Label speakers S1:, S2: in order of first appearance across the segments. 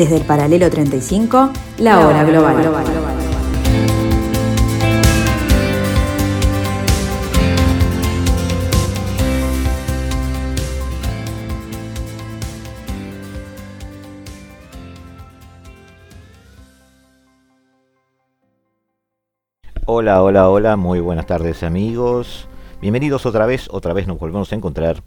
S1: Desde el paralelo 35, la, hora global.
S2: Hola, hola, hola, muy buenas tardes amigos. Bienvenidos otra vez, otra vez nos volvemos a encontrar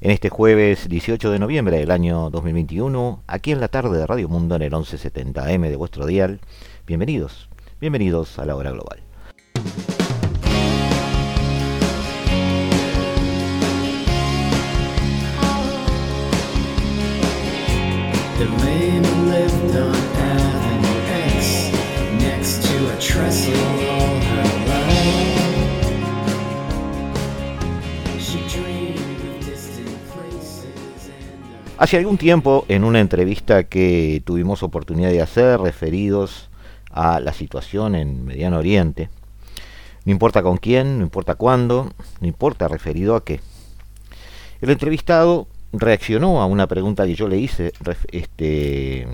S2: en este jueves 18 de noviembre del año 2021, aquí en la tarde de Radio Mundo en el 1170M de vuestro dial. Bienvenidos, bienvenidos a la hora global. Hace algún tiempo, en una entrevista que tuvimos oportunidad de hacer referidos a la situación en Mediano Oriente, no importa con quién, no importa cuándo, no importa referido a qué, el entrevistado reaccionó a una pregunta que yo le hice, este,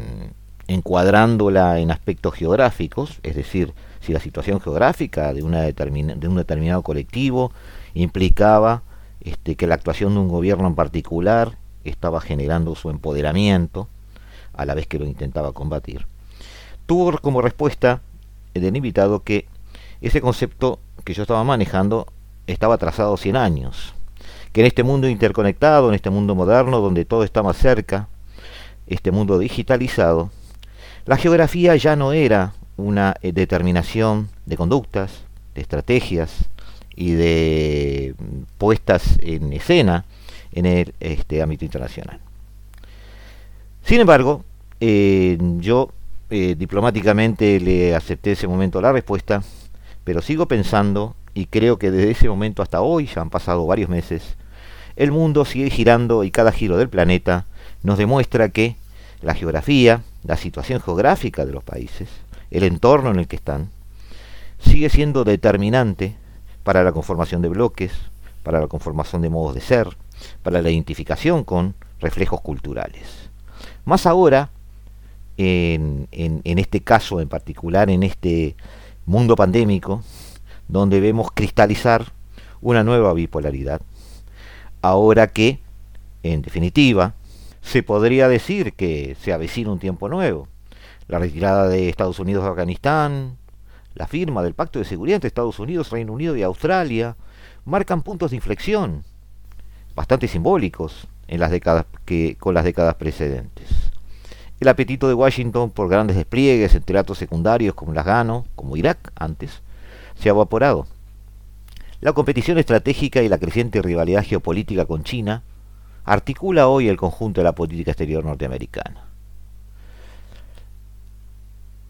S2: encuadrándola en aspectos geográficos, es decir, si la situación geográfica de, una de un determinado colectivo implicaba este, que la actuación de un gobierno en particular estaba generando su empoderamiento a la vez que lo intentaba combatir, tuvo como respuesta del invitado que ese concepto que yo estaba manejando estaba trazado 100 años, que en este mundo interconectado, en este mundo moderno donde todo está más cerca, este mundo digitalizado, la geografía ya no era una eh, determinación de conductas, de estrategias y de puestas en escena, en el este, ámbito internacional. Sin embargo, eh, yo eh, diplomáticamente le acepté ese momento la respuesta, pero sigo pensando, y creo que desde ese momento hasta hoy, ya han pasado varios meses, el mundo sigue girando y cada giro del planeta nos demuestra que la geografía, la situación geográfica de los países, el entorno en el que están, sigue siendo determinante para la conformación de bloques, para la conformación de modos de ser, para la identificación con reflejos culturales. Más ahora, en, este caso en particular, en este mundo pandémico, donde vemos cristalizar una nueva bipolaridad, ahora que, en definitiva, se podría decir que se avecina un tiempo nuevo. La retirada de Estados Unidos de Afganistán, la firma del Pacto de Seguridad entre Estados Unidos, Reino Unido y Australia, marcan puntos de inflexión bastante simbólicos en las décadas que, con las décadas precedentes. El apetito de Washington por grandes despliegues en teatros secundarios como las Gano, como Irak antes, se ha evaporado. La competición estratégica y la creciente rivalidad geopolítica con China articula hoy el conjunto de la política exterior norteamericana.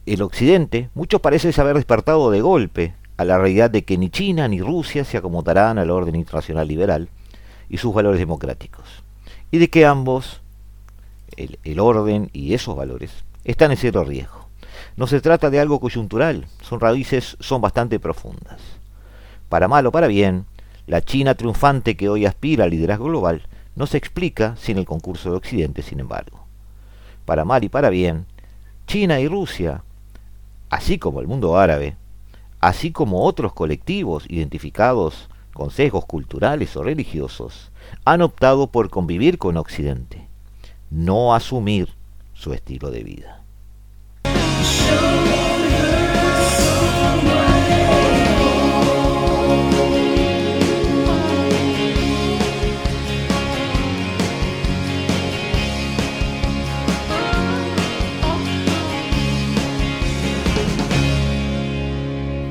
S2: El Occidente, mucho parece haber despertado de golpe a la realidad de que ni China ni Rusia se acomodarán al orden internacional liberal, y sus valores democráticos. Y de que ambos, el, orden y esos valores, están en cierto riesgo. No se trata de algo coyuntural, son raíces, son bastante profundas. Para mal o para bien, la China triunfante que hoy aspira al liderazgo global no se explica sin el concurso de Occidente, sin embargo. Para mal y para bien, China y Rusia, así como el mundo árabe, así como otros colectivos identificados con sesgos culturales o religiosos, han optado por convivir con Occidente, no asumir su estilo de vida.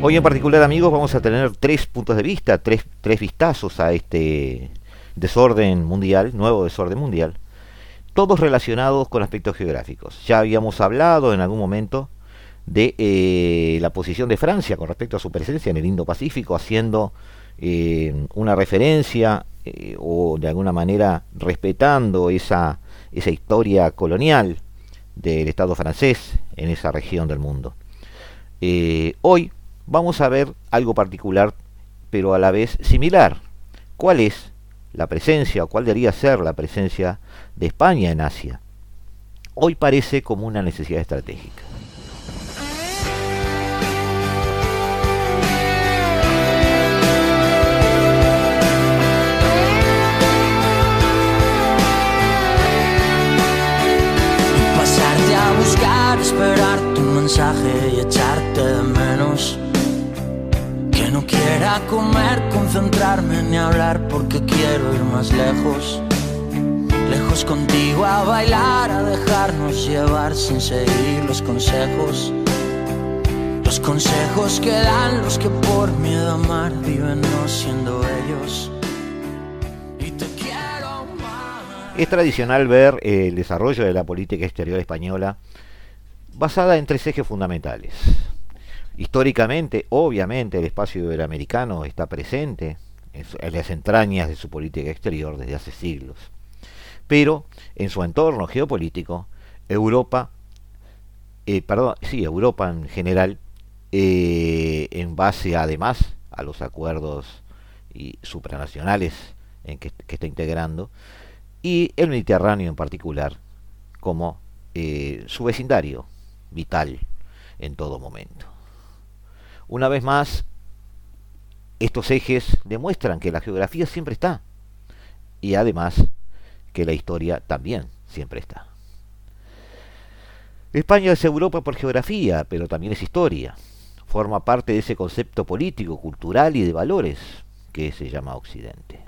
S2: Hoy en particular, amigos, vamos a tener tres puntos de vista, tres, tres vistazos a este desorden mundial, nuevo desorden mundial, todos relacionados con aspectos geográficos. Ya habíamos hablado en algún momento de eh, la posición de Francia con respecto a su presencia en el Indo-Pacífico, haciendo eh, una referencia eh, o de alguna manera respetando esa, esa historia colonial del Estado francés en esa región del mundo. hoy vamos a ver algo particular, pero a la vez similar. ¿Cuál es la presencia, o cuál debería ser la presencia de España en Asia? hoy parece como una necesidad estratégica.
S3: buscar, esperar tu mensaje y echarte de menos. No quiera comer, concentrarme ni hablar porque quiero ir más lejos lejos contigo a bailar, a dejarnos llevar sin seguir los consejos. Los consejos que dan los que por miedo a amar viven no siendo ellos. Y te quiero.
S2: Es tradicional ver el desarrollo de la política exterior española basada en tres ejes fundamentales. Históricamente, obviamente, el espacio iberoamericano está presente en las entrañas de su política exterior desde hace siglos pero en su entorno geopolítico, Europa, eh, perdón, sí, Europa en general, eh, en base además a los acuerdos y supranacionales en que, está integrando, y el Mediterráneo en particular, como eh, su vecindario vital en todo momento. Una vez más, estos ejes demuestran que la geografía siempre está y además que la historia también siempre está. España es Europa por geografía, pero también es historia. Forma parte de ese concepto político, cultural y de valores que se llama Occidente.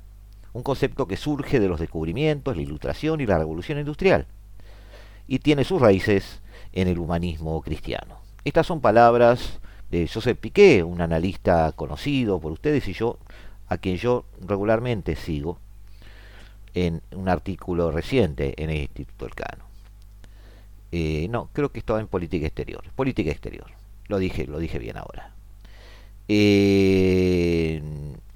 S2: Un concepto que surge de los descubrimientos, la ilustración y la revolución industrial. Y tiene sus raíces en el humanismo cristiano. Estas son palabras de Joseph Piquet, un analista conocido por ustedes y yo, a quien yo regularmente sigo en un artículo reciente en el Instituto Elcano. Eh, no, creo que estaba en política exterior. Política exterior. Lo dije, lo dije bien ahora. Eh,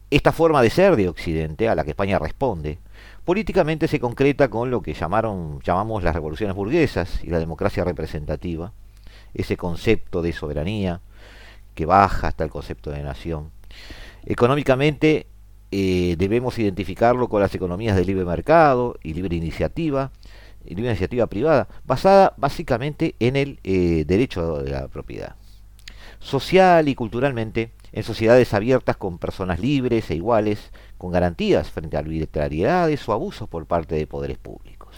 S2: esta forma de ser de Occidente, a la que España responde, políticamente se concreta con lo que llamaron, llamamos las revoluciones burguesas y la democracia representativa, ese concepto de soberanía que baja hasta el concepto de nación. Económicamente eh, debemos identificarlo con las economías de libre mercado y libre iniciativa, libre iniciativa privada, basada básicamente en el eh, derecho de la propiedad. Social y culturalmente, en sociedades abiertas con personas libres e iguales, con garantías frente a arbitrariedades o abusos por parte de poderes públicos.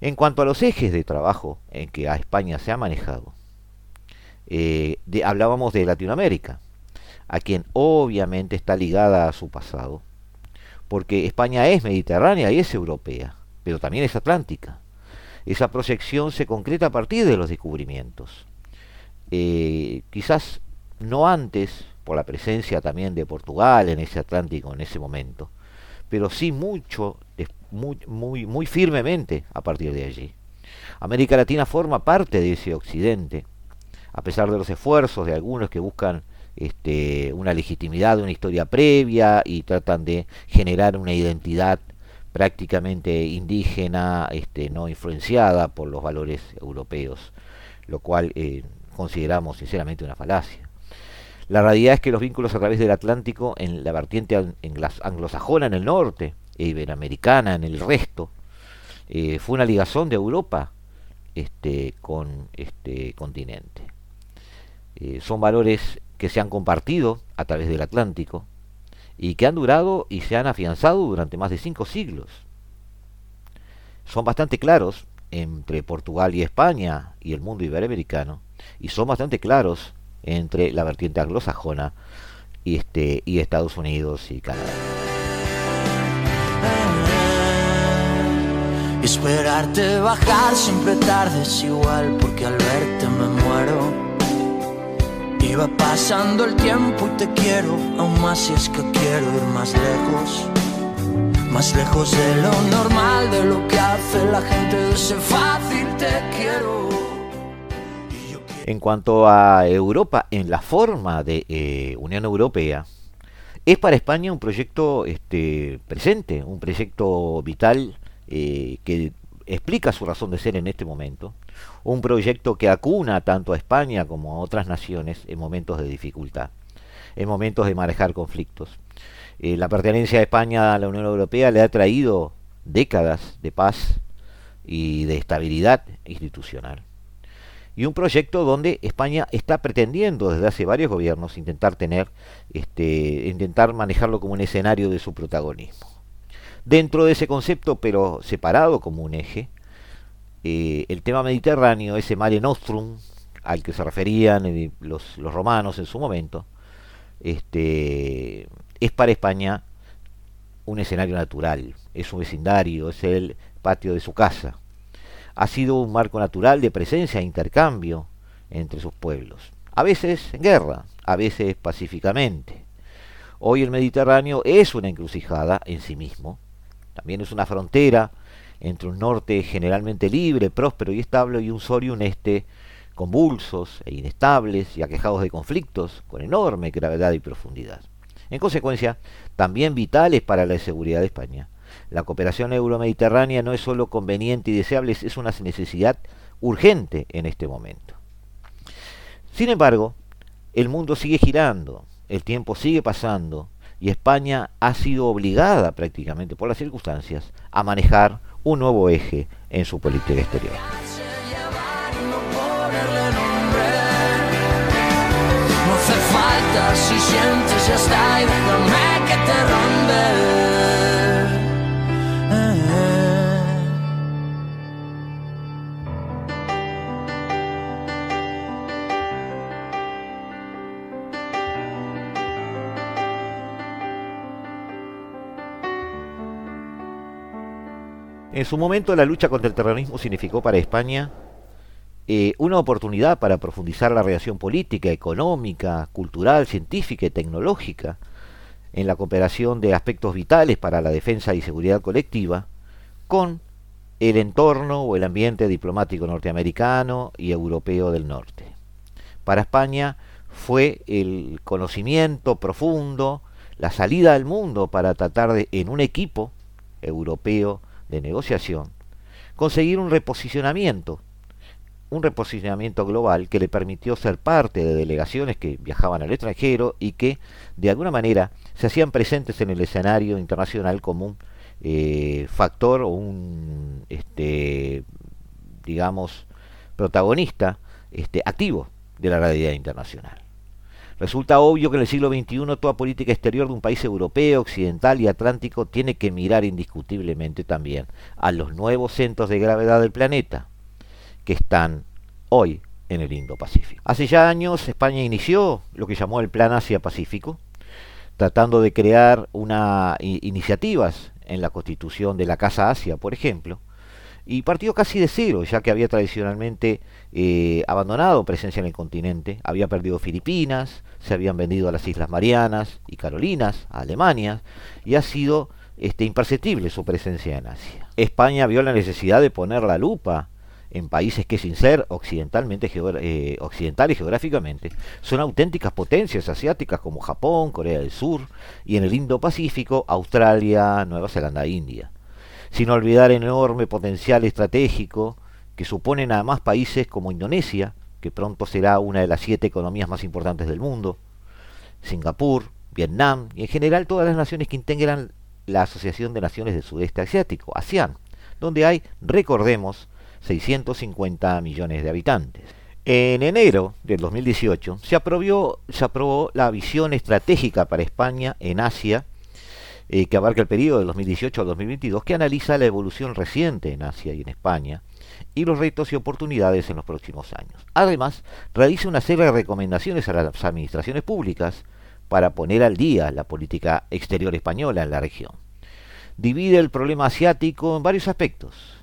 S2: En cuanto a los ejes de trabajo en que a España se ha manejado, eh, hablábamos de Latinoamérica, a quien obviamente está ligada a su pasado, porque España es mediterránea y es europea, pero también es atlántica. Esa proyección se concreta a partir de los descubrimientos. Eh, quizás no antes, por la presencia también de Portugal en ese Atlántico en ese momento, pero sí mucho, muy, muy, muy firmemente a partir de allí. América Latina forma parte de ese occidente, a pesar de los esfuerzos de algunos que buscan este, una legitimidad de una historia previa y tratan de generar una identidad prácticamente indígena, este, no influenciada por los valores europeos, lo cual eh, consideramos sinceramente una falacia. La realidad es que los vínculos a través del Atlántico en la vertiente anglosajona en el norte e iberoamericana en el resto, eh, fue una ligazón de Europa este, con este continente. Eh, son valores que se han compartido a través del Atlántico y que han durado y se han afianzado durante más de cinco siglos. Son bastante claros entre Portugal y España y el mundo iberoamericano y son bastante claros entre la vertiente anglosajona y, este, y Estados Unidos y Canadá.
S3: Esperarte bajar siempre tarde es igual porque al verte me muero. Iba pasando el tiempo y te quiero, aún más si es que quiero ir más lejos. Más lejos de lo normal, de lo que hace la gente de ese fácil te quiero.
S2: En cuanto a Europa, en la forma de eh, Unión Europea, es para España un proyecto este, presente, un proyecto vital eh, que explica su razón de ser en este momento, un proyecto que acuna tanto a España como a otras naciones en momentos de dificultad, en momentos de manejar conflictos. Eh, la pertenencia de España a la Unión Europea le ha traído décadas de paz, y de estabilidad institucional. Y un proyecto donde España está pretendiendo desde hace varios gobiernos intentar tener, este, intentar manejarlo como un escenario de su protagonismo. Dentro de ese concepto, pero separado como un eje, eh, el tema mediterráneo, ese mare nostrum al que se referían eh, los, romanos en su momento, este, es para España un escenario natural, es un vecindario, es el patio de su casa. Ha sido un marco natural de presencia e intercambio entre sus pueblos, a veces en guerra, a veces pacíficamente. Hoy el Mediterráneo es una encrucijada en sí mismo, también es una frontera entre un norte generalmente libre, próspero y estable y un sur y un este convulsos e inestables y aquejados de conflictos con enorme gravedad y profundidad. En consecuencia, también vitales para la seguridad de España. La cooperación euromediterránea no es solo conveniente y deseable, es una necesidad urgente en este momento. Sin embargo, el mundo sigue girando, el tiempo sigue pasando y España ha sido obligada prácticamente por las circunstancias a manejar un nuevo eje en su política exterior.
S3: si sientes ya está y que te.
S2: En su momento la lucha contra el terrorismo significó para España eh, una oportunidad para profundizar la relación política, económica, cultural, científica y tecnológica en la cooperación de aspectos vitales para la defensa y seguridad colectiva con el entorno o el ambiente diplomático norteamericano y europeo del norte. Para España fue el conocimiento profundo, la salida al mundo para tratar de, en un equipo europeo de negociación, conseguir un reposicionamiento un reposicionamiento global que le permitió ser parte de delegaciones que viajaban al extranjero y que de alguna manera se hacían presentes en el escenario internacional como un eh, factor o un este digamos protagonista este, activo de la realidad internacional. Resulta obvio que en el siglo XXI toda política exterior de un país europeo, occidental y atlántico tiene que mirar indiscutiblemente también a los nuevos centros de gravedad del planeta, que están hoy en el Indo-Pacífico. Hace ya años España inició lo que llamó el Plan Asia-Pacífico, tratando de crear una, iniciativas en la constitución de la Casa Asia, por ejemplo, y partió casi de cero, ya que había tradicionalmente eh, abandonado presencia en el continente, había perdido Filipinas, se habían vendido a las Islas Marianas y Carolinas, a Alemania, y ha sido este, imperceptible su presencia en Asia. España vio la necesidad de poner la lupa en países que sin ser occidentalmente eh, occidentales geográficamente son auténticas potencias asiáticas como Japón, Corea del Sur y en el Indo-Pacífico Australia, Nueva Zelanda, India. Sin olvidar el enorme potencial estratégico que suponen además países como Indonesia, que pronto será una de las siete economías más importantes del mundo, Singapur, Vietnam y en general todas las naciones que integran la Asociación de Naciones del Sudeste Asiático, ASEAN, donde hay, recordemos, 650 millones de habitantes. En enero del 2018 se aprobó, se aprobó la visión estratégica para España en Asia, eh, que abarca el periodo de 2018 al 2022, que analiza la evolución reciente en Asia y en España y los retos y oportunidades en los próximos años. Además, realiza una serie de recomendaciones a las administraciones públicas para poner al día la política exterior española en la región. Divide el problema asiático en varios aspectos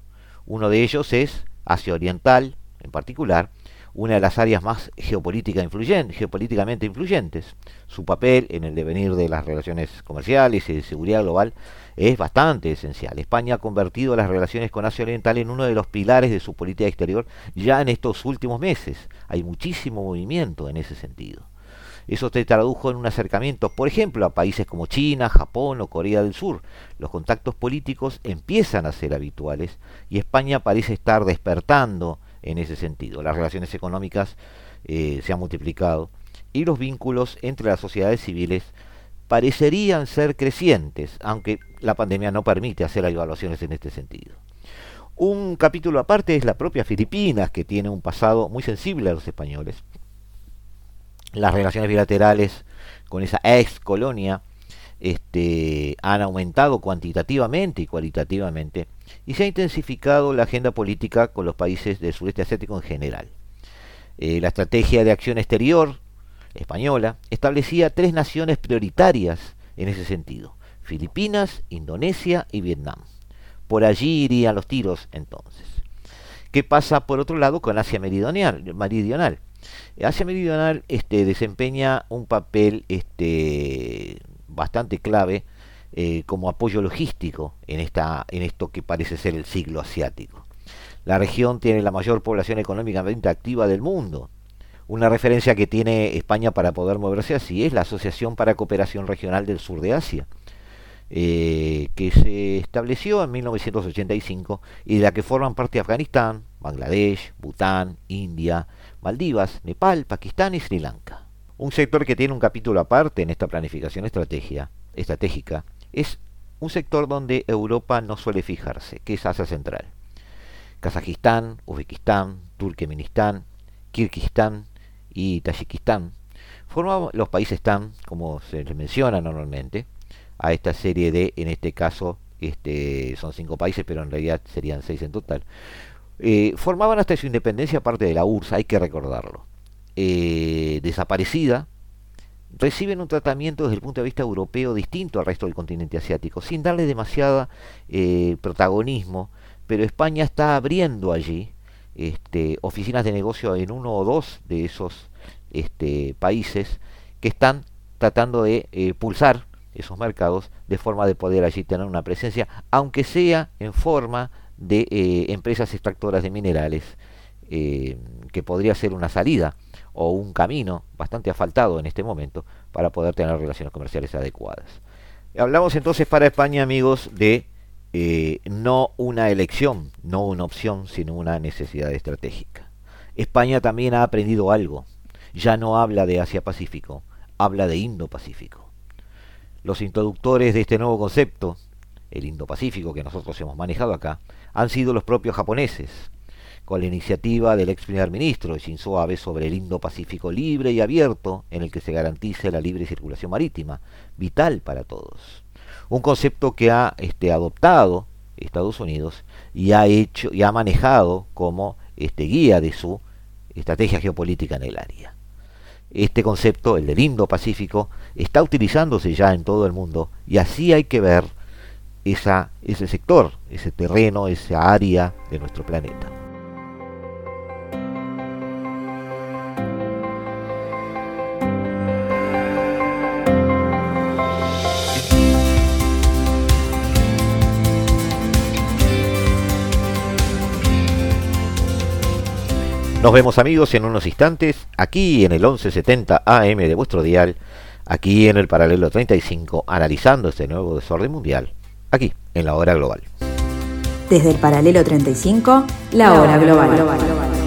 S2: uno de ellos es Asia Oriental, en particular, una de las áreas más geopolítica geopolíticamente influyentes. Su papel en el devenir de las relaciones comerciales y de seguridad global es bastante esencial. España ha convertido las relaciones con Asia Oriental en uno de los pilares de su política exterior ya en estos últimos meses. Hay muchísimo movimiento en ese sentido. Eso se tradujo en un acercamiento, por ejemplo, a países como China, Japón o Corea del Sur. Los contactos políticos empiezan a ser habituales y España parece estar despertando en ese sentido. Las relaciones económicas eh, se han multiplicado y los vínculos entre las sociedades civiles parecerían ser crecientes, aunque la pandemia no permite hacer evaluaciones en este sentido. Un capítulo aparte es la propia Filipinas, que tiene un pasado muy sensible a los españoles. Las relaciones bilaterales con esa ex colonia este, han aumentado cuantitativamente y cualitativamente y se ha intensificado la agenda política con los países del sureste asiático en general. Eh, la estrategia de acción exterior española establecía tres naciones prioritarias en ese sentido, Filipinas, Indonesia y Vietnam. Por allí irían los tiros entonces. ¿Qué pasa por otro lado con Asia Meridional? meridional? Asia Meridional este, desempeña un papel este, bastante clave eh, como apoyo logístico en, esta, en esto que parece ser el siglo asiático. La región tiene la mayor población económicamente activa del mundo. Una referencia que tiene España para poder moverse así es la Asociación para Cooperación Regional del Sur de Asia, eh, que se estableció en 1985 y de la que forman parte Afganistán, Bangladesh, Bután, India, Maldivas, Nepal, Pakistán y Sri Lanka. Un sector que tiene un capítulo aparte en esta planificación estratégica es un sector donde Europa no suele fijarse, que es Asia Central. Kazajistán, Uzbekistán, Turkmenistán, Kirguistán y Tayikistán forman los países TAN, como se les menciona normalmente, a esta serie de, en este caso, este, son cinco países, pero en realidad serían seis en total. Eh, formaban hasta su independencia parte de la URSS, hay que recordarlo. Eh, desaparecida, reciben un tratamiento desde el punto de vista europeo distinto al resto del continente asiático, sin darle demasiado eh, protagonismo, pero España está abriendo allí este, oficinas de negocio en uno o dos de esos este, países que están tratando de pulsar esos mercados de forma de poder allí tener una presencia, aunque sea en forma de eh, empresas extractoras de minerales, eh, que podría ser una salida o un camino bastante asfaltado en este momento para poder tener relaciones comerciales adecuadas. Hablamos entonces para España, amigos, de eh, no una elección, no una opción, sino una necesidad estratégica. España también ha aprendido algo. Ya no habla de Asia-Pacífico, habla de Indo-Pacífico. Los introductores de este nuevo concepto, el Indo-Pacífico que nosotros hemos manejado acá, han sido los propios japoneses, con la iniciativa del ex primer ministro Shinzo Abe sobre el Indo-Pacífico libre y abierto en el que se garantice la libre circulación marítima, vital para todos. Un concepto que ha este, adoptado Estados Unidos y ha hecho y ha manejado como este, guía de su estrategia geopolítica en el área. Este concepto, el del Indo-Pacífico, está utilizándose ya en todo el mundo y así hay que ver esa, ese sector, ese terreno, esa área de nuestro planeta. Nos vemos amigos en unos instantes, aquí en el 1170 AM de vuestro dial, aquí en el paralelo 35, analizando este nuevo desorden mundial, aquí en la hora global.
S1: Desde el paralelo 35, la, hora, global.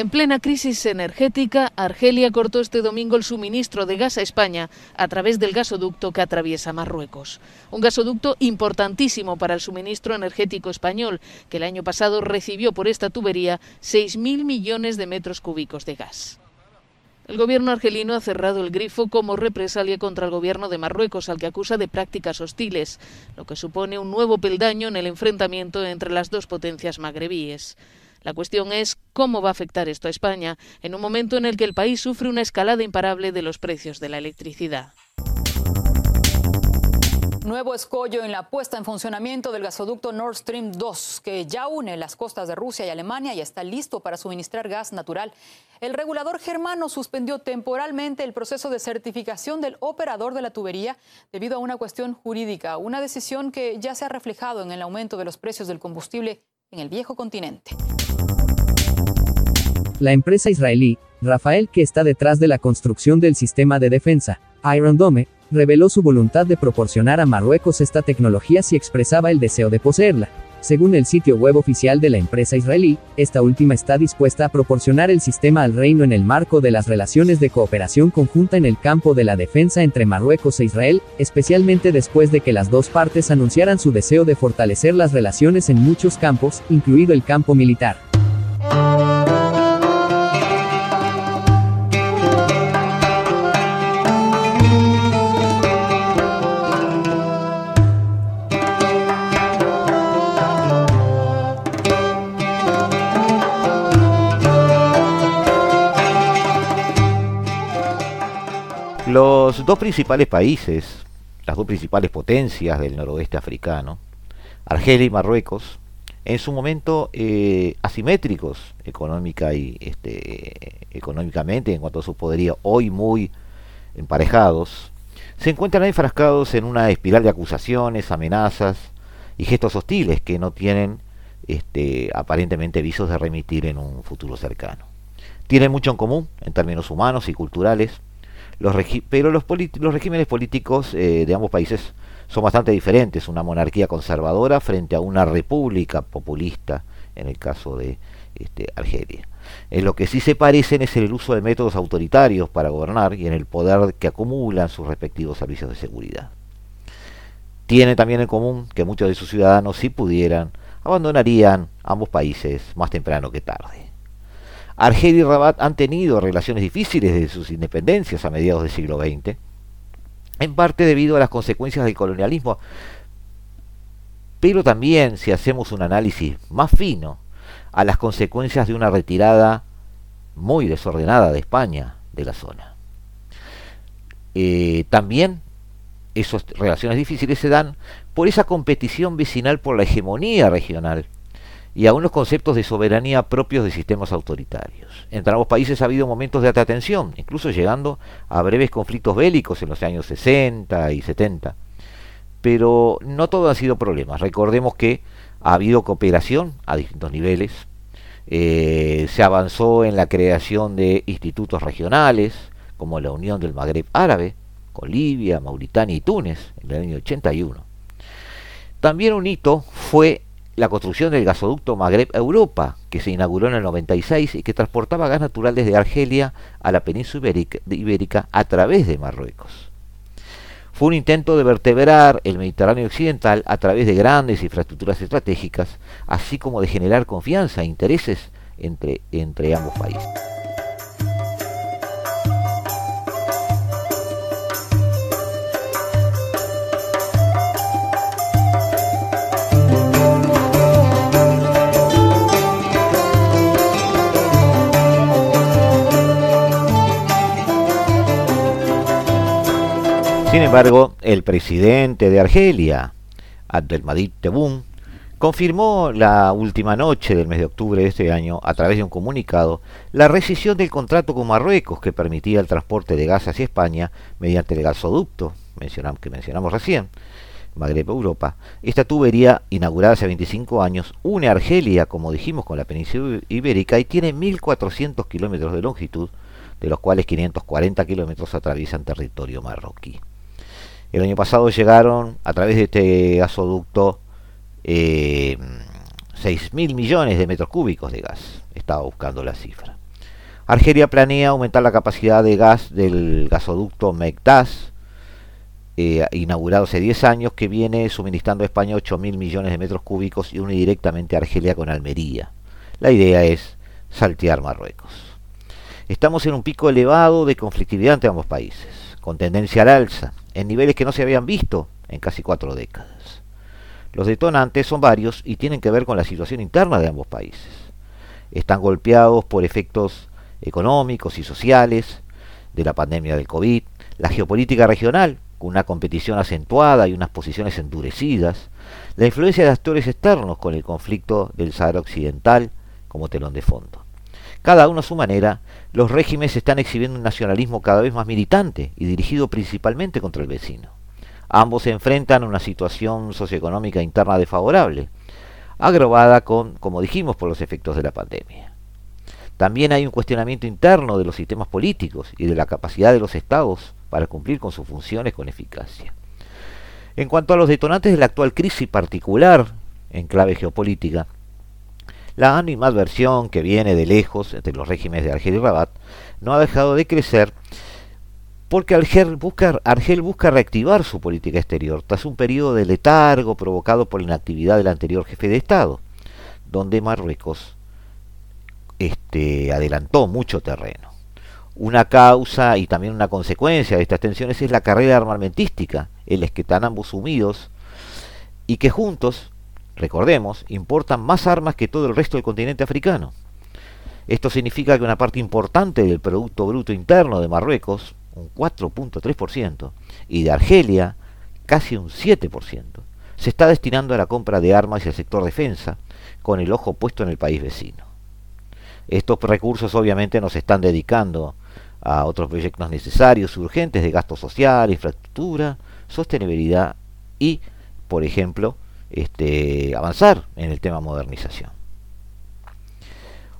S4: En plena crisis energética, Argelia cortó este domingo el suministro de gas a España a través del gasoducto que atraviesa Marruecos. Un gasoducto importantísimo para el suministro energético español, que el año pasado recibió por esta tubería 6.000 millones de metros cúbicos de gas. El gobierno argelino ha cerrado el grifo como represalia contra el gobierno de Marruecos, al que acusa de prácticas hostiles, lo que supone un nuevo peldaño en el enfrentamiento entre las dos potencias magrebíes. La cuestión es cómo va a afectar esto a España en un momento en el que el país sufre una escalada imparable de los precios de la electricidad.
S5: Nuevo escollo en la puesta en funcionamiento del gasoducto Nord Stream 2, que ya une las costas de Rusia y Alemania y está listo para suministrar gas natural. El regulador germano suspendió temporalmente el proceso de certificación del operador de la tubería debido a una cuestión jurídica, una decisión que ya se ha reflejado en el aumento de los precios del combustible en el viejo continente.
S6: La empresa israelí Rafael, que está detrás de la construcción del sistema de defensa, Iron Dome, reveló su voluntad de proporcionar a Marruecos esta tecnología si expresaba el deseo de poseerla. Según el sitio web oficial de la empresa israelí, esta última está dispuesta a proporcionar el sistema al reino en el marco de las relaciones de cooperación conjunta en el campo de la defensa entre Marruecos e Israel, especialmente después de que las dos partes anunciaran su deseo de fortalecer las relaciones en muchos campos, incluido el campo militar.
S2: Los dos principales países, las dos principales potencias del noroeste africano, Argelia y Marruecos, en su momento eh, asimétricos económica y este, económicamente en cuanto a su poderío, hoy muy emparejados, se encuentran enfrascados en una espiral de acusaciones, amenazas y gestos hostiles que no tienen este, aparentemente visos de remitir en un futuro cercano. Tienen mucho en común en términos humanos y culturales, pero los, los regímenes políticos eh, de ambos países son bastante diferentes. Una monarquía conservadora frente a una república populista, en el caso de este, Argelia. En lo que sí se parecen es el uso de métodos autoritarios para gobernar y en el poder que acumulan sus respectivos servicios de seguridad. Tiene también en común que muchos de sus ciudadanos, si pudieran, abandonarían ambos países más temprano que tarde. Argelia y Rabat han tenido relaciones difíciles desde sus independencias a mediados del siglo XX, en parte debido a las consecuencias del colonialismo, pero también, si hacemos un análisis más fino, a las consecuencias de una retirada muy desordenada de España de la zona. Eh, también esas relaciones difíciles se dan por esa competición vecinal por la hegemonía regional y a unos conceptos de soberanía propios de sistemas autoritarios. Entre ambos países ha habido momentos de alta tensión, incluso llegando a breves conflictos bélicos en los años 60 y 70. Pero no todo han sido problemas. Recordemos que ha habido cooperación a distintos niveles. Eh, se avanzó en la creación de institutos regionales, como la Unión del Magreb Árabe, con Libia, Mauritania y Túnez, en el año 81. También un hito fue la construcción del gasoducto Magreb-Europa, que se inauguró en el 96 y que transportaba gas natural desde Argelia a la península ibérica, a través de Marruecos. Fue un intento de vertebrar el Mediterráneo occidental a través de grandes infraestructuras estratégicas, así como de generar confianza e intereses entre, entre ambos países. Sin embargo, el presidente de Argelia, Abdelmadid Tebboune, confirmó la última noche del mes de octubre de este año, a través de un comunicado, la rescisión del contrato con Marruecos que permitía el transporte de gas hacia España mediante el gasoducto que mencionamos recién, Magreb Europa. Esta tubería, inaugurada hace 25 años, une Argelia, como dijimos, con la península ibérica y tiene 1.400 kilómetros de longitud, de los cuales 540 kilómetros atraviesan territorio marroquí. El año pasado llegaron a través de este gasoducto eh, 6.000 millones de metros cúbicos de gas. Estaba buscando la cifra. Argelia planea aumentar la capacidad de gas del gasoducto Mektas, eh, inaugurado hace 10 años, que viene suministrando a España 8.000 millones de metros cúbicos y une directamente a Argelia con Almería. La idea es saltear Marruecos. Estamos en un pico elevado de conflictividad entre ambos países, con tendencia al alza en niveles que no se habían visto en casi cuatro décadas. Los detonantes son varios y tienen que ver con la situación interna de ambos países. Están golpeados por efectos económicos y sociales de la pandemia del COVID, la geopolítica regional, con una competición acentuada y unas posiciones endurecidas, la influencia de actores externos con el conflicto del Sahara Occidental como telón de fondo. Cada uno a su manera, los regímenes están exhibiendo un nacionalismo cada vez más militante y dirigido principalmente contra el vecino. Ambos se enfrentan a una situación socioeconómica interna desfavorable, agravada con, como dijimos, por los efectos de la pandemia. También hay un cuestionamiento interno de los sistemas políticos y de la capacidad de los estados para cumplir con sus funciones con eficacia. En cuanto a los detonantes de la actual crisis particular en clave geopolítica, la animadversión que viene de lejos entre los regímenes de Argel y Rabat no ha dejado de crecer porque Argel busca, Argel busca reactivar su política exterior tras un periodo de letargo provocado por la inactividad del anterior jefe de Estado, donde Marruecos este, adelantó mucho terreno. Una causa y también una consecuencia de estas tensiones es la carrera armamentística en la que están ambos sumidos y que juntos, recordemos, importan más armas que todo el resto del continente africano. Esto significa que una parte importante del Producto Bruto Interno de Marruecos, un 4.3%, y de Argelia, casi un 7%, se está destinando a la compra de armas y al sector defensa, con el ojo puesto en el país vecino. Estos recursos obviamente nos están dedicando a otros proyectos necesarios, urgentes de gasto social, infraestructura, sostenibilidad y, por ejemplo, este, avanzar en el tema modernización.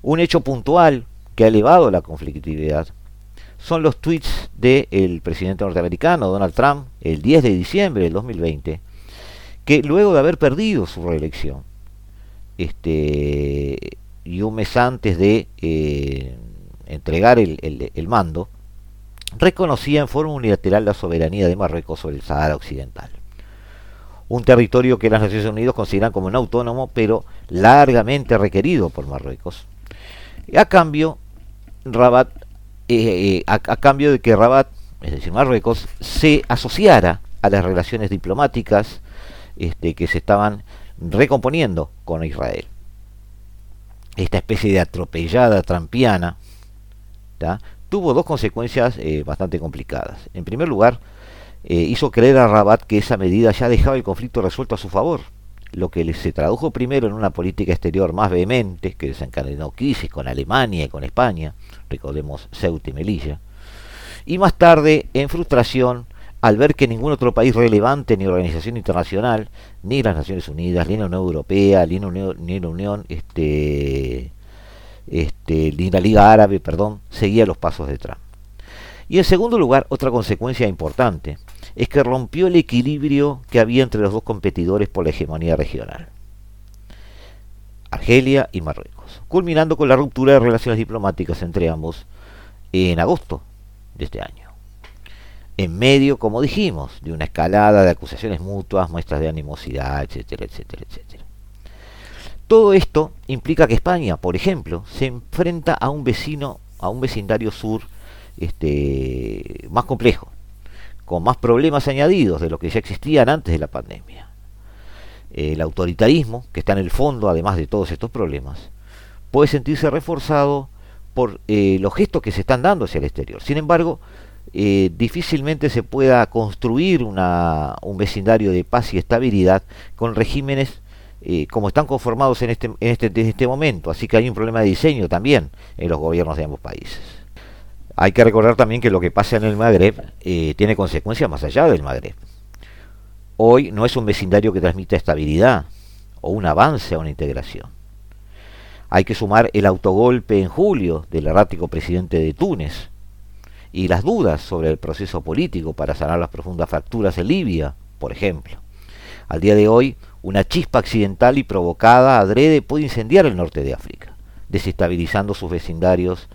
S2: Un hecho puntual que ha elevado la conflictividad son los tweets del presidente norteamericano Donald Trump el 10 de diciembre del 2020, que luego de haber perdido su reelección, este, y un mes antes de eh, entregar el mando, reconocía en forma unilateral la soberanía de Marruecos sobre el Sahara Occidental. Un territorio que las Naciones Unidas consideran como un autónomo, pero largamente requerido por Marruecos. A cambio, Rabat, eh, eh, a, cambio de que Rabat, es decir, Marruecos, se asociara a las relaciones diplomáticas este, que se estaban recomponiendo con Israel. Esta especie de atropellada trampiana tuvo dos consecuencias eh, bastante complicadas. En primer lugar, eh, hizo creer a Rabat que esa medida ya dejaba el conflicto resuelto a su favor, lo que se tradujo primero en una política exterior más vehemente, que desencadenó crisis con Alemania y con España, recordemos Ceuta y Melilla, y más tarde en frustración al ver que ningún otro país relevante ni organización internacional, ni las Naciones Unidas, ni la Unión Europea, ni la Unión, ni la Unión este, este, la Liga Árabe, perdón, seguía los pasos de Trump. Y en segundo lugar, otra consecuencia importante es que rompió el equilibrio que había entre los dos competidores por la hegemonía regional, Argelia y Marruecos, culminando con la ruptura de relaciones diplomáticas entre ambos en agosto de este año. En medio, como dijimos, de una escalada de acusaciones mutuas, muestras de animosidad, etcétera, etcétera, etcétera. Todo esto implica que España, por ejemplo, se enfrenta a un vecino, a un vecindario sur este, más complejo, con más problemas añadidos de lo que ya existían antes de la pandemia. El autoritarismo, que está en el fondo, además de todos estos problemas, puede sentirse reforzado por eh, los gestos que se están dando hacia el exterior. Sin embargo, eh, difícilmente se pueda construir una, un vecindario de paz y estabilidad con regímenes eh, como están conformados este, en este, en este momento. Así que hay un problema de diseño también en los gobiernos de ambos países. Hay que recordar también que lo que pasa en el Magreb eh, tiene consecuencias más allá del Magreb. Hoy no es un vecindario que transmite estabilidad o un avance a una integración. Hay que sumar el autogolpe en julio del errático presidente de Túnez y las dudas sobre el proceso político para sanar las profundas fracturas en Libia, por ejemplo. Al día de hoy, una chispa accidental y provocada adrede puede incendiar el norte de África, desestabilizando sus vecindarios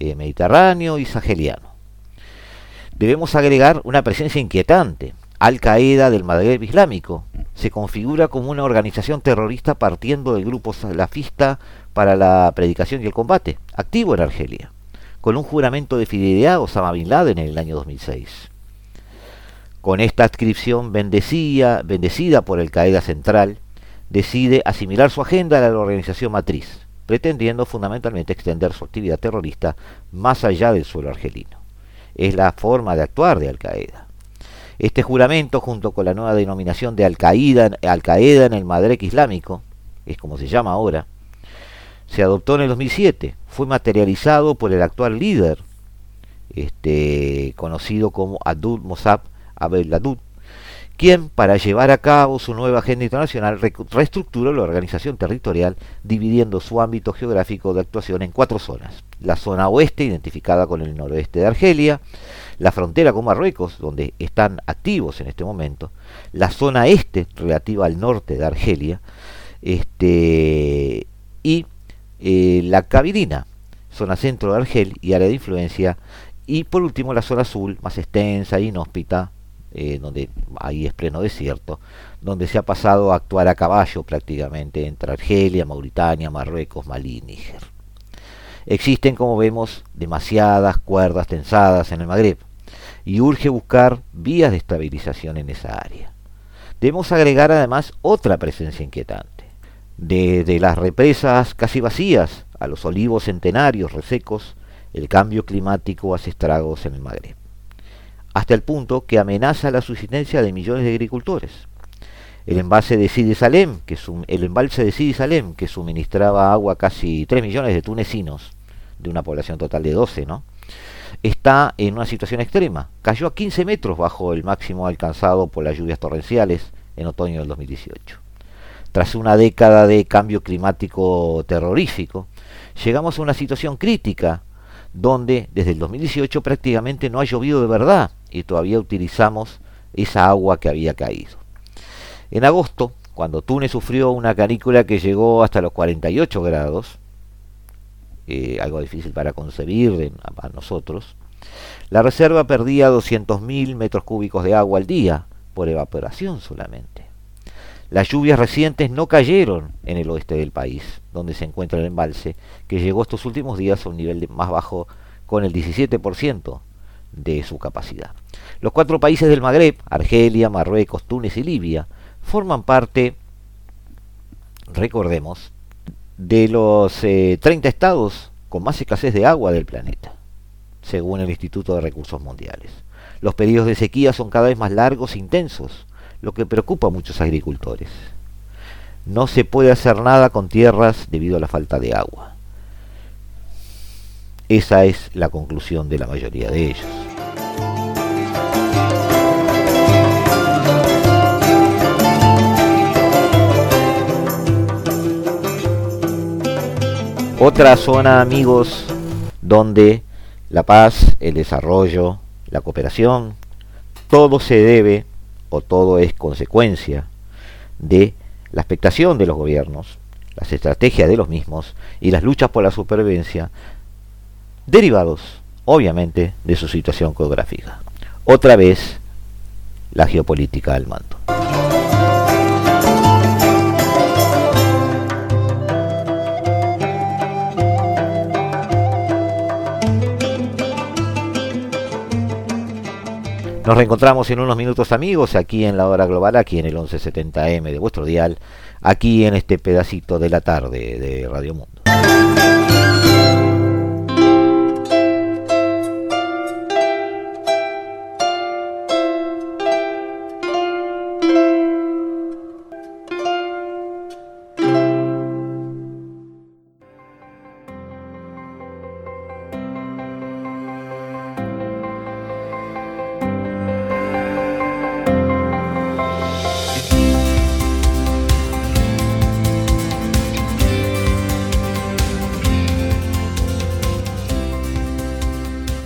S2: eh, mediterráneo y saheliano. Debemos agregar una presencia inquietante. Al-Qaeda del Magreb Islámico se configura como una organización terrorista partiendo del grupo salafista para la predicación y el combate, activo en Argelia, con un juramento de fidelidad a Osama Bin Laden en el año 2006. Con esta adscripción bendecida, bendecida por el Qaeda Central, decide asimilar su agenda a la organización matriz, pretendiendo fundamentalmente extender su actividad terrorista más allá del suelo argelino. Es la forma de actuar de Al-Qaeda. Este juramento, junto con la nueva denominación de Al-Qaeda Al en el Madrek Islámico, es como se llama ahora, se adoptó en el 2007. Fue materializado por el actual líder, este, conocido como Abdul Mossab Abel Ladud, quien, para llevar a cabo su nueva agenda internacional, reestructuró la organización territorial, dividiendo su ámbito geográfico de actuación en cuatro zonas. La zona oeste, identificada con el noroeste de Argelia, la frontera con Marruecos, donde están activos en este momento, la zona este, relativa al norte de Argelia, este, y eh, la Cabidina, zona centro de Argel y área de influencia, y por último la zona azul, más extensa, inhóspita, eh, donde ahí es pleno desierto, donde se ha pasado a actuar a caballo prácticamente entre Argelia, Mauritania, Marruecos, Malí y Níger. Existen, como vemos, demasiadas cuerdas tensadas en el Magreb y urge buscar vías de estabilización en esa área. Debemos agregar además otra presencia inquietante. Desde las represas casi vacías a los olivos centenarios resecos, el cambio climático hace estragos en el Magreb hasta el punto que amenaza la subsistencia de millones de agricultores. El embalse de Sidi Salem, que el embalse de Sidi Salem, que suministraba agua a casi 3 millones de tunecinos, de una población total de 12, ¿no? está en una situación extrema. Cayó a 15 metros bajo el máximo alcanzado por las lluvias torrenciales en otoño del 2018. Tras una década de cambio climático terrorífico, llegamos a una situación crítica donde desde el 2018 prácticamente no ha llovido de verdad y todavía utilizamos esa agua que había caído. En agosto, cuando Túnez sufrió una canícula que llegó hasta los 48 grados, eh, algo difícil para concebir para nosotros, la reserva perdía 200.000 metros cúbicos de agua al día por evaporación solamente. Las lluvias recientes no cayeron en el oeste del país, donde se encuentra el embalse, que llegó estos últimos días a un nivel más bajo con el 17% de su capacidad. Los cuatro países del Magreb, Argelia, Marruecos, Túnez y Libia, forman parte, recordemos, de los 30 eh, estados con más escasez de agua del planeta, según el Instituto de Recursos Mundiales. Los periodos de sequía son cada vez más largos e intensos, lo que preocupa a muchos agricultores. No se puede hacer nada con tierras debido a la falta de agua. Esa es la conclusión de la mayoría de ellos. Otra zona, amigos, donde la paz, el desarrollo, la cooperación, todo se debe o todo es consecuencia de la expectación de los gobiernos, las estrategias de los mismos y las luchas por la supervivencia, derivados, obviamente, de su situación geográfica. Otra vez, la geopolítica al mando. Nos reencontramos en unos minutos amigos aquí en la hora global, aquí en el 1170M de vuestro dial, aquí en este pedacito de la tarde de Radio Mundo.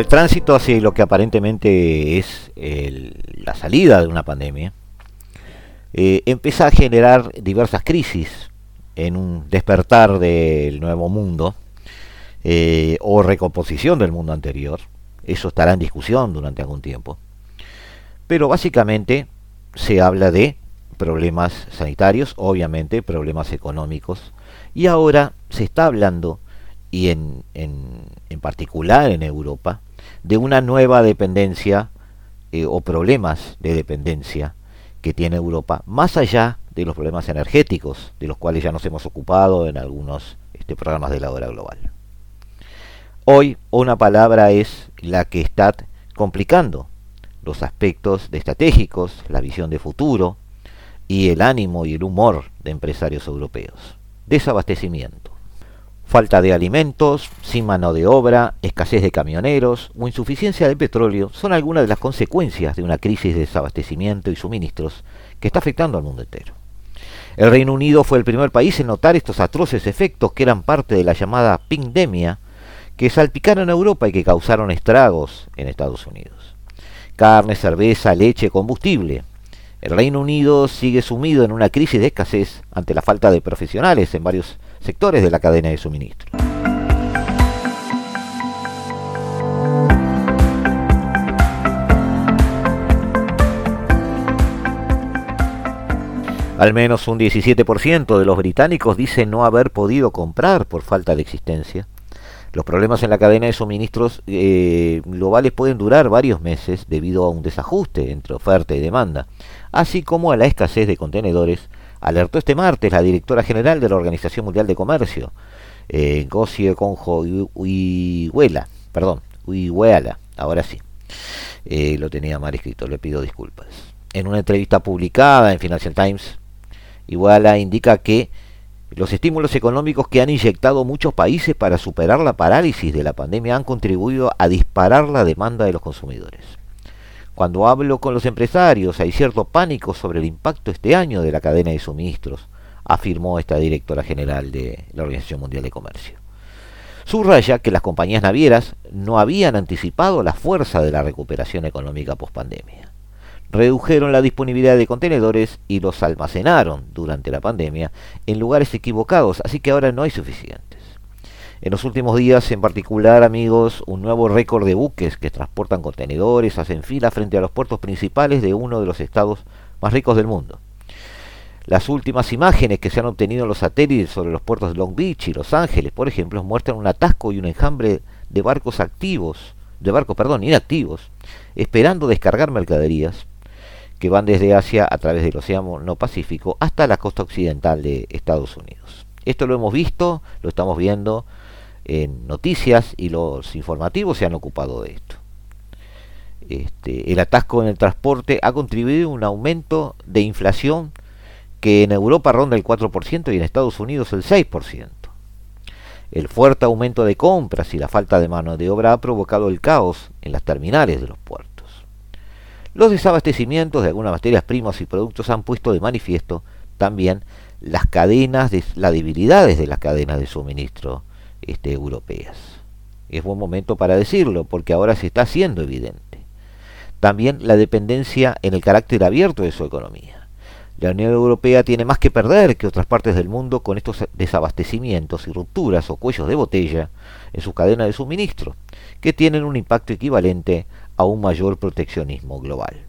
S2: El tránsito hacia lo que aparentemente es la salida de una pandemia eh, empieza a generar diversas crisis en un despertar del nuevo mundo eh, o recomposición del mundo anterior. Eso estará en discusión durante algún tiempo. Pero básicamente se habla de problemas sanitarios, obviamente problemas económicos, y ahora se está hablando y en, en, particular en Europa, de una nueva dependencia eh, o problemas de dependencia que tiene Europa, más allá de los problemas energéticos, de los cuales ya nos hemos ocupado en algunos este, programas de la hora global. Hoy una palabra es la que está complicando los aspectos de estratégicos, la visión de futuro y el ánimo y el humor de empresarios europeos. Desabastecimiento. Falta de alimentos, sin mano de obra, escasez de camioneros o insuficiencia de petróleo son algunas de las consecuencias de una crisis de desabastecimiento y suministros que está afectando al mundo entero. El Reino Unido fue el primer país en notar estos atroces efectos que eran parte de la llamada pandemia que salpicaron a Europa y que causaron estragos en Estados Unidos. Carne, cerveza, leche, combustible. El Reino Unido sigue sumido en una crisis de escasez ante la falta de profesionales en varios sectores de la cadena de suministro. Al menos un 17% de los británicos dice no haber podido comprar por falta de existencia. Los problemas en la cadena de suministros eh, globales pueden durar varios meses debido a un desajuste entre oferta y demanda, así como a la escasez de contenedores alertó este martes la directora general de la Organización Mundial de Comercio, eh, Conjo Uihuela, perdón, Uihuela, ahora sí, eh, lo tenía mal escrito, le pido disculpas. En una entrevista publicada en Financial Times, Iguala indica que los estímulos económicos que han inyectado muchos países para superar la parálisis de la pandemia han contribuido a disparar la demanda de los consumidores. Cuando hablo con los empresarios hay cierto pánico sobre el impacto este año de la cadena de suministros, afirmó esta directora general de la Organización Mundial de Comercio. Subraya que las compañías navieras no habían anticipado la fuerza de la recuperación económica post-pandemia. Redujeron la disponibilidad de contenedores y los almacenaron durante la pandemia en lugares equivocados, así que ahora no hay suficientes. En los últimos días, en particular, amigos, un nuevo récord de buques que transportan contenedores hacen fila frente a los puertos principales de uno de los estados más ricos del mundo. Las últimas imágenes que se han obtenido en los satélites sobre los puertos de Long Beach y Los Ángeles, por ejemplo, muestran un atasco y un enjambre de barcos activos, de barcos, perdón, inactivos, esperando descargar mercaderías que van desde Asia a través del Océano No Pacífico hasta la costa occidental de Estados Unidos. Esto lo hemos visto, lo estamos viendo en noticias y los informativos se han ocupado de esto. Este, el atasco en el transporte ha contribuido a un aumento de inflación que en Europa ronda el 4% y en Estados Unidos el 6%. El fuerte aumento de compras y la falta de mano de obra ha provocado el caos en las terminales de los puertos. Los desabastecimientos de algunas materias primas y productos han puesto de manifiesto también las cadenas, de, las debilidades de las cadenas de suministro este, europeas. Es buen momento para decirlo, porque ahora se está haciendo evidente. También la dependencia en el carácter abierto de su economía. La Unión Europea tiene más que perder que otras partes del mundo con estos desabastecimientos y rupturas o cuellos de botella en su cadena de suministro, que tienen un impacto equivalente a un mayor proteccionismo global.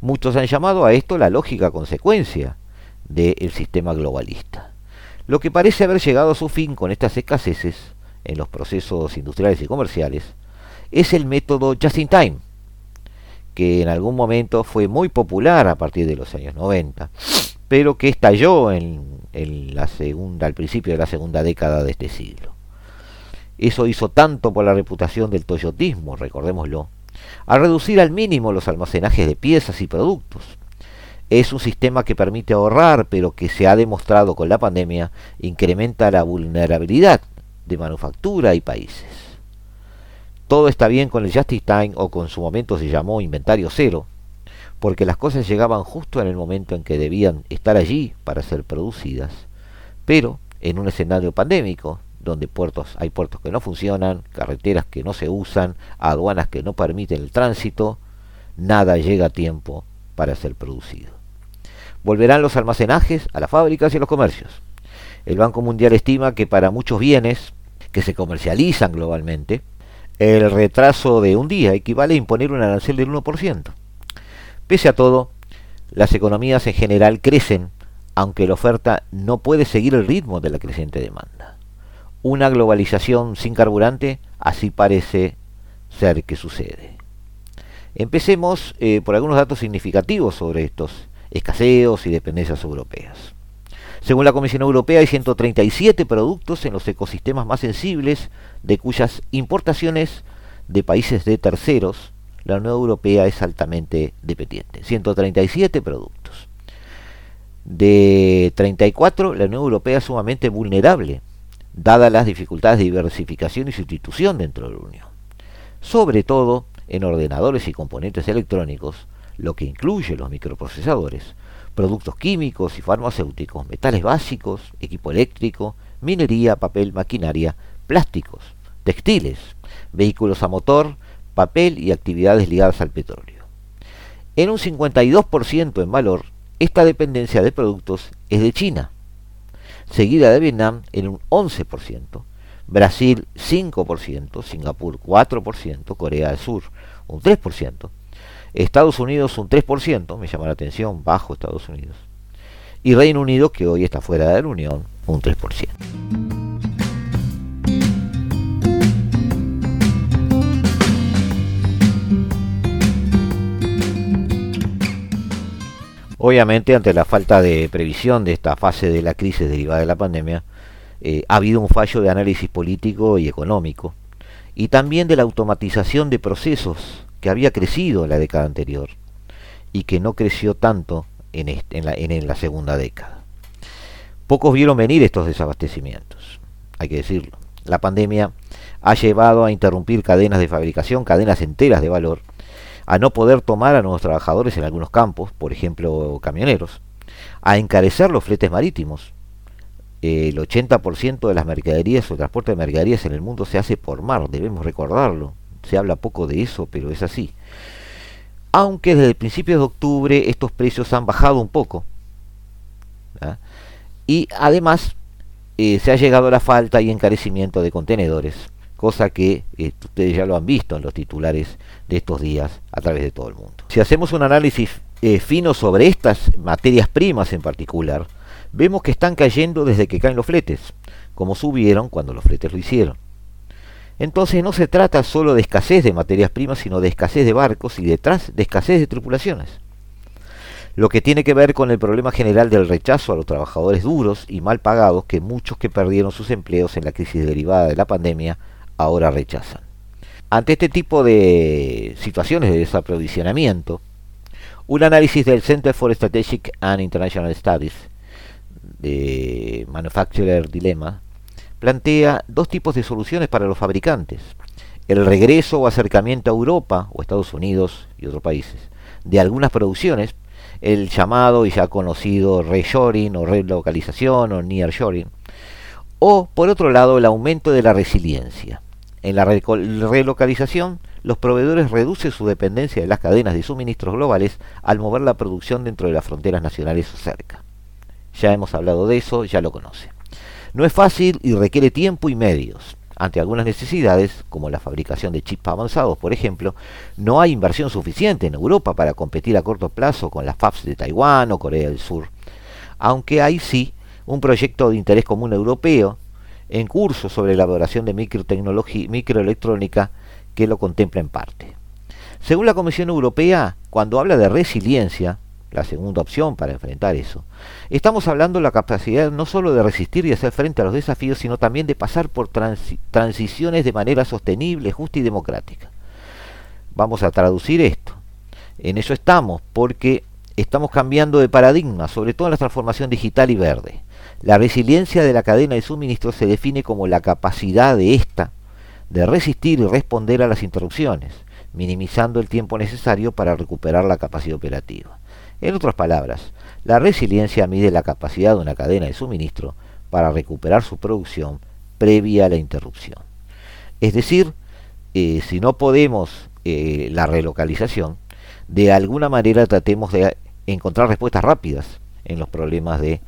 S2: Muchos han llamado a esto la lógica consecuencia del sistema globalista. Lo que parece haber llegado a su fin con estas escaseces en los procesos industriales y comerciales es el método just in time, que en algún momento fue muy popular a partir de los años 90, pero que estalló en, la segunda, al principio de la segunda década de este siglo. Eso hizo tanto por la reputación del toyotismo, recordémoslo, a reducir al mínimo los almacenajes de piezas y productos, es un sistema que permite ahorrar, pero que se ha demostrado con la pandemia incrementa la vulnerabilidad de manufactura y países. Todo está bien con el Just in Time o con su momento se llamó inventario cero, porque las cosas llegaban justo en el momento en que debían estar allí para ser producidas, pero en un escenario pandémico, donde puertos hay puertos que no funcionan, carreteras que no se usan, aduanas que no permiten el tránsito, nada llega a tiempo para ser producido volverán los almacenajes a las fábricas y a los comercios. El Banco Mundial estima que para muchos bienes que se comercializan globalmente, el retraso de un día equivale a imponer un arancel del 1%. Pese a todo, las economías en general crecen, aunque la oferta no puede seguir el ritmo de la creciente demanda. Una globalización sin carburante, así parece ser que sucede. Empecemos eh, por algunos datos significativos sobre estos escaseos y dependencias europeas. Según la Comisión Europea, hay 137 productos en los ecosistemas más sensibles de cuyas importaciones de países de terceros la Unión Europea es altamente dependiente. 137 productos. De 34, la Unión Europea es sumamente vulnerable, dadas las dificultades de diversificación y sustitución dentro de la Unión. Sobre todo en ordenadores y componentes electrónicos, lo que incluye los microprocesadores, productos químicos y farmacéuticos, metales básicos, equipo eléctrico, minería, papel, maquinaria, plásticos, textiles, vehículos a motor, papel y actividades ligadas al petróleo. En un 52% en valor, esta dependencia de productos es de China, seguida de Vietnam en un 11%, Brasil 5%, Singapur 4%, Corea del Sur un 3%, Estados Unidos un 3%, me llama la atención, bajo Estados Unidos, y Reino Unido, que hoy está fuera de la Unión, un 3%. Obviamente, ante la falta de previsión de esta fase de la crisis derivada de la pandemia, eh, ha habido un fallo de análisis político y económico, y también de la automatización de procesos que había crecido en la década anterior y que no creció tanto en, en, la, en la segunda década. Pocos vieron venir estos desabastecimientos, hay que decirlo. La pandemia ha llevado a interrumpir cadenas de fabricación, cadenas enteras de valor, a no poder tomar a nuevos trabajadores en algunos campos, por ejemplo camioneros, a encarecer los fletes marítimos. El 80% de las mercaderías o transporte de mercaderías en el mundo se hace por mar, debemos recordarlo. Se habla poco de eso, pero es así. Aunque desde el principio de octubre estos precios han bajado un poco. Y además eh, se ha llegado a la falta y encarecimiento de contenedores cosa que eh, ustedes ya lo han visto en los titulares de estos días a través de todo el mundo. Si hacemos un análisis eh, fino sobre estas materias primas en particular, vemos que están cayendo desde que caen los fletes, como subieron cuando los fletes lo hicieron. Entonces no se trata solo de escasez de materias primas, sino de escasez de barcos y detrás de escasez de tripulaciones. Lo que tiene que ver con el problema general del rechazo a los trabajadores duros y mal pagados que muchos que perdieron sus empleos en la crisis derivada de la pandemia ahora rechazan. Ante este tipo de situaciones de desaprovisionamiento, un análisis del Center for Strategic and International Studies de Manufacturer Dilemma plantea dos tipos de soluciones para los fabricantes. El regreso o acercamiento a Europa o Estados Unidos y otros países de algunas producciones, el llamado y ya conocido reshoring o relocalización o nearshoring, o por otro lado el aumento de la resiliencia. En la relocalización, los proveedores reducen su dependencia de las cadenas de suministros globales al mover la producción dentro de las fronteras nacionales o cerca. Ya hemos hablado de eso, ya lo conoce. No es fácil y requiere tiempo y medios. Ante algunas necesidades, como la fabricación de chips avanzados, por ejemplo, no hay inversión suficiente en Europa para competir a corto plazo con las FABs de Taiwán o Corea del Sur, aunque hay sí un proyecto de interés común europeo en curso sobre la elaboración de microelectrónica que lo contempla en parte. Según la Comisión Europea, cuando habla de resiliencia, la segunda opción para enfrentar eso, estamos hablando de la capacidad no solo de resistir y hacer frente a los desafíos, sino también de pasar por transiciones de manera sostenible, justa y democrática. Vamos a traducir esto. En eso estamos, porque estamos cambiando de paradigma, sobre todo en la transformación digital y verde. La resiliencia de la cadena de suministro se define como la capacidad de ésta de resistir y responder a las interrupciones, minimizando el tiempo necesario para recuperar la capacidad operativa. En otras palabras, la resiliencia mide la capacidad de una cadena de suministro para recuperar su producción previa a la interrupción. Es decir, eh, si no podemos eh, la relocalización, de alguna manera tratemos de encontrar respuestas rápidas en los problemas de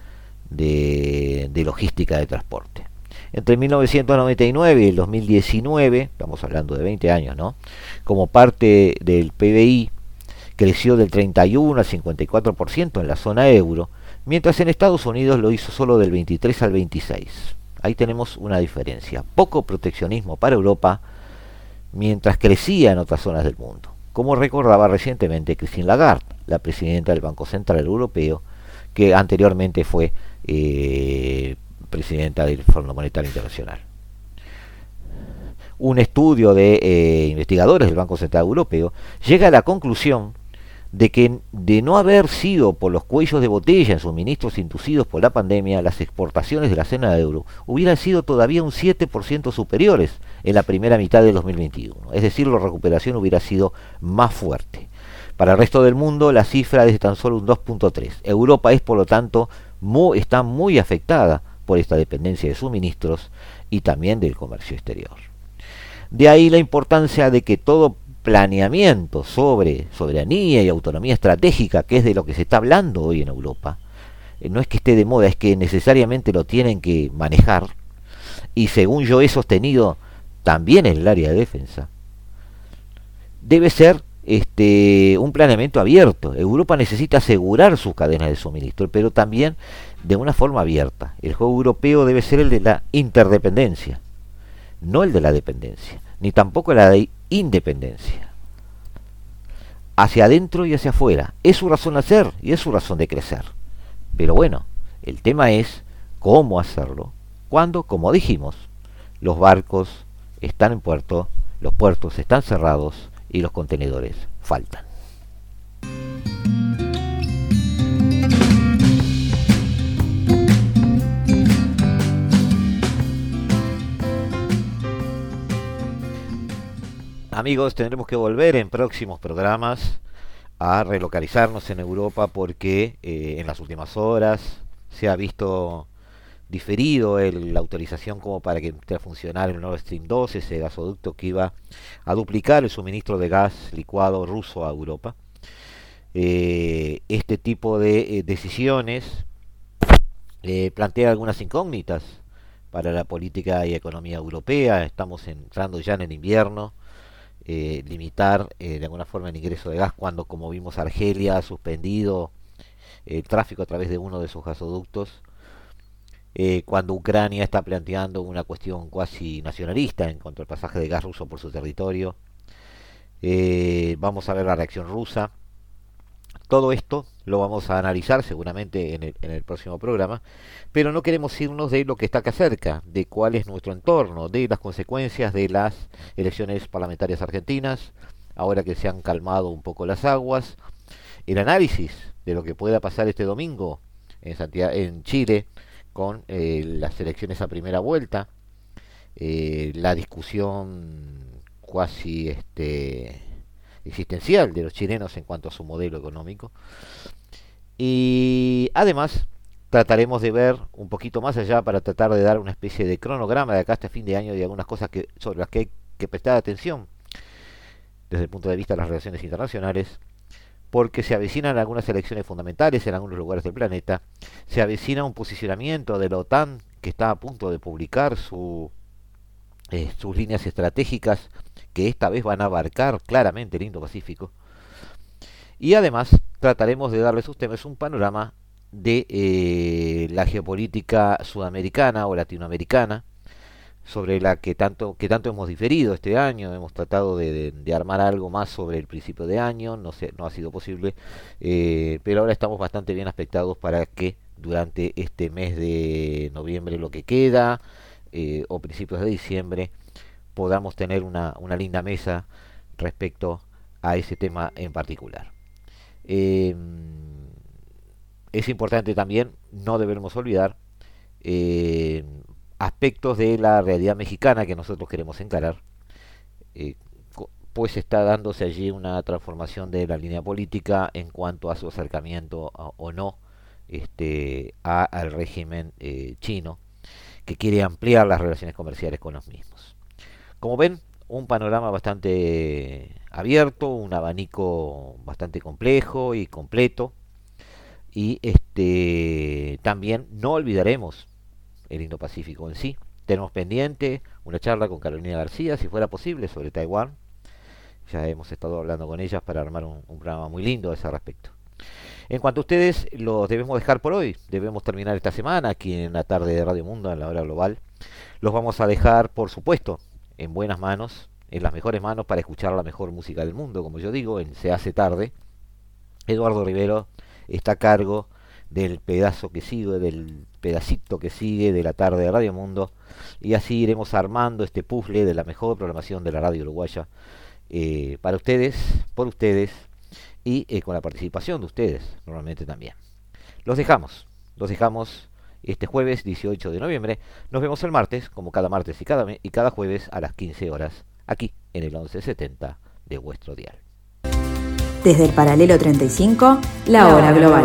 S2: logística de transporte. Entre 1999 y el 2019, estamos hablando de 20 años, ¿no? Como parte del PBI, creció del 31 al 54% en la zona euro, mientras en Estados Unidos lo hizo solo del 23 al 26. Ahí tenemos una diferencia. Poco proteccionismo para Europa, mientras crecía en otras zonas del mundo. como recordaba recientemente Christine Lagarde, la presidenta del Banco Central Europeo, que anteriormente fue eh, presidenta del Fondo Monetario Internacional. Un estudio de eh, investigadores del Banco Central Europeo llega a la conclusión de que de no haber sido por los cuellos de botella en suministros inducidos por la pandemia, las exportaciones de la zona de euro hubieran sido todavía un 7% superiores en la primera mitad de 2021. Es decir, la recuperación hubiera sido más fuerte. Para el resto del mundo la cifra es de tan solo un 2.3. Europa es, por lo tanto, muy, está muy afectada por esta dependencia de suministros y también del comercio exterior. De ahí la importancia de que todo planeamiento sobre soberanía y autonomía estratégica, que es de lo que se está hablando hoy en Europa, eh, no es que esté de moda, es que necesariamente lo tienen que manejar, y según yo he sostenido también en el área de defensa, debe ser este, un planeamiento abierto. Europa necesita asegurar sus cadenas de suministro, pero también de una forma abierta. El juego europeo debe ser el de la interdependencia, no el de la dependencia, ni tampoco la de independencia. Hacia adentro y hacia afuera. Es su razón de hacer y es su razón de crecer. Pero bueno, el tema es cómo hacerlo. Cuando, como dijimos, los barcos están en puerto, los puertos están cerrados y los contenedores faltan. Amigos, tendremos que volver en próximos programas a relocalizarnos en Europa porque eh, en las últimas horas se ha visto diferido la autorización como para que esté a funcionar el Nord Stream 2, ese gasoducto que iba a duplicar el suministro de gas licuado ruso a Europa. Eh, este tipo de eh, decisiones plantea algunas incógnitas para la política y economía europea. Estamos entrando ya en el invierno eh, limitar eh, de alguna forma el ingreso de gas cuando, como vimos, Argelia ha suspendido el tráfico a través de uno de sus gasoductos, eh, cuando Ucrania está planteando una cuestión cuasi nacionalista en cuanto al pasaje de gas ruso por su territorio. vamos a ver la reacción rusa. Todo esto lo vamos a analizar seguramente en el, en el, próximo programa, pero no queremos irnos de lo que está acá cerca, de cuál es nuestro entorno, de las consecuencias de las elecciones parlamentarias argentinas, ahora que se han calmado un poco las aguas, el análisis de lo que pueda pasar este domingo en, Santiago, en Chile con eh, las elecciones a primera vuelta, eh, la discusión cuasi este existencial de los chilenos en cuanto a su modelo económico. Y además trataremos de ver un poquito más allá para tratar de dar una especie de cronograma de acá hasta fin de año y algunas cosas que, sobre las que hay que prestar atención desde el punto de vista de las relaciones internacionales, porque se avecinan algunas elecciones fundamentales en algunos lugares del planeta, se avecina un posicionamiento de la OTAN que está a punto de publicar su, eh, sus líneas estratégicas que esta vez van a abarcar claramente el Indo-Pacífico. Y además trataremos de darles a ustedes un panorama de eh, la geopolítica sudamericana o latinoamericana, sobre la que tanto, que tanto hemos diferido este año, hemos tratado de, armar algo más sobre el principio de año, no, sé, no ha sido posible, eh, pero ahora estamos bastante bien aspectados para que durante este mes de noviembre lo que queda, eh, o principios de diciembre, podamos tener una, linda mesa respecto a ese tema en particular. Em, es importante también, no debemos olvidar, em, aspectos de la realidad mexicana que nosotros queremos encarar, eh, pues está dándose allí una transformación de la línea política en cuanto a su acercamiento o no este, al régimen eh, chino, que quiere ampliar las relaciones comerciales con los mismos. Como ven, un panorama bastante abierto, un abanico bastante complejo y completo. Y este también no olvidaremos el Indo-Pacífico en sí. Tenemos pendiente una charla con Carolina García, si fuera posible, sobre Taiwán. Ya hemos estado hablando con ellas para armar un, un programa muy lindo a ese respecto. En cuanto a ustedes, los debemos dejar por hoy. Debemos terminar esta semana aquí en la tarde de Radio Mundo, en la hora global. Los vamos a dejar, por supuesto, en buenas manos, en las mejores manos para escuchar la mejor música del mundo, como yo digo, en Se hace tarde. Eduardo Rivero está a cargo del pedazo que sigue, del pedacito que sigue de la tarde de Radio Mundo, y así iremos armando este puzzle de la mejor programación de la radio uruguaya eh, para ustedes, por ustedes y eh, con la participación de ustedes, normalmente también. Los dejamos, los dejamos este jueves 18 de noviembre. Nos vemos el martes, como cada martes y cada, y cada jueves a las 15 horas, aquí en el 1170 de vuestro dial.
S1: Desde el paralelo 35, la hora global.